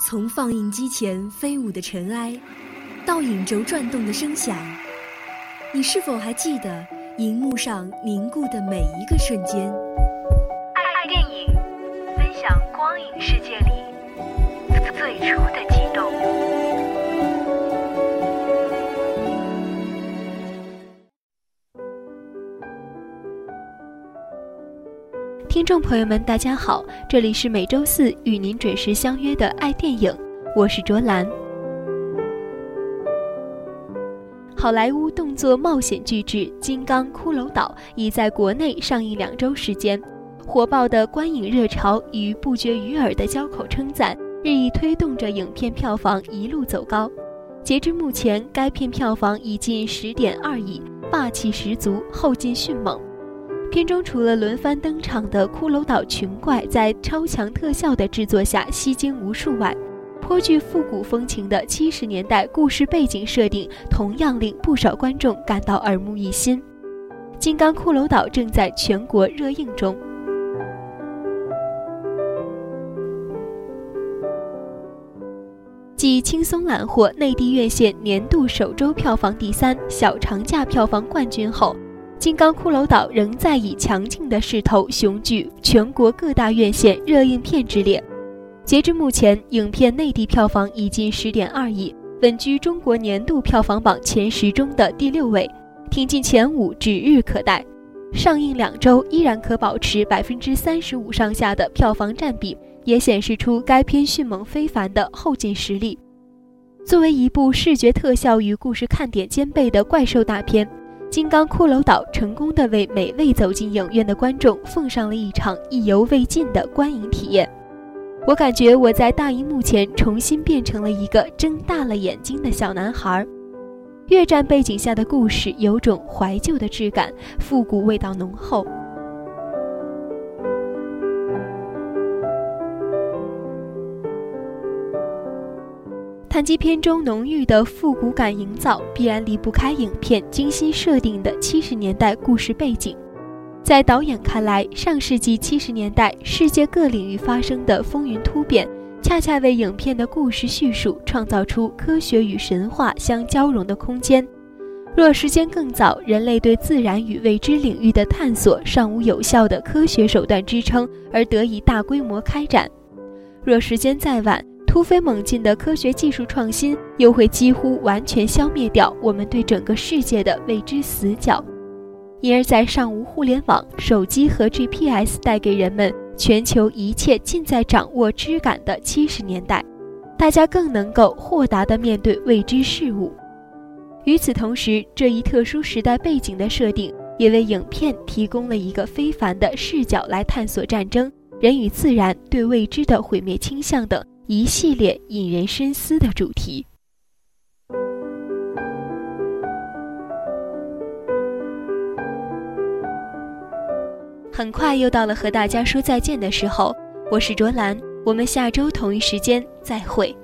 从放映机前飞舞的尘埃，到影轴转动的声响，你是否还记得荧幕上凝固的每一个瞬间？听众朋友们，大家好，这里是每周四与您准时相约的爱电影，我是卓兰。好莱坞动作冒险巨制《金刚骷髅岛》已在国内上映两周时间，火爆的观影热潮与不绝于耳的交口称赞，日益推动着影片票房一路走高。截至目前，该片票房已近十点二亿，霸气十足，后劲迅猛。片中除了轮番登场的骷髅岛群怪在超强特效的制作下吸睛无数外，颇具复古风情的七十年代故事背景设定同样令不少观众感到耳目一新。《金刚骷髅岛》正在全国热映中。继轻松揽获内地院线年度首周票房第三、小长假票房冠军后。《金刚骷髅岛》仍在以强劲的势头雄踞全国各大院线热映片之列。截至目前，影片内地票房已近十点二亿，稳居中国年度票房榜前十中的第六位，挺进前五指日可待。上映两周依然可保持百分之三十五上下的票房占比，也显示出该片迅猛非凡的后劲实力。作为一部视觉特效与故事看点兼备的怪兽大片。《金刚骷髅岛》成功地为每位走进影院的观众奉上了一场意犹未尽的观影体验。我感觉我在大荧幕前重新变成了一个睁大了眼睛的小男孩。越战背景下的故事有种怀旧的质感，复古味道浓厚。谈及片中浓郁的复古感营造，必然离不开影片精心设定的七十年代故事背景。在导演看来，上世纪七十年代世界各领域发生的风云突变，恰恰为影片的故事叙述创造出科学与神话相交融的空间。若时间更早，人类对自然与未知领域的探索尚无有效的科学手段支撑，而得以大规模开展；若时间再晚，突飞猛进的科学技术创新，又会几乎完全消灭掉我们对整个世界的未知死角。因而，在尚无互联网、手机和 GPS 带给人们全球一切尽在掌握之感的七十年代，大家更能够豁达地面对未知事物。与此同时，这一特殊时代背景的设定，也为影片提供了一个非凡的视角来探索战争、人与自然对未知的毁灭倾向等。一系列引人深思的主题。很快又到了和大家说再见的时候，我是卓兰，我们下周同一时间再会。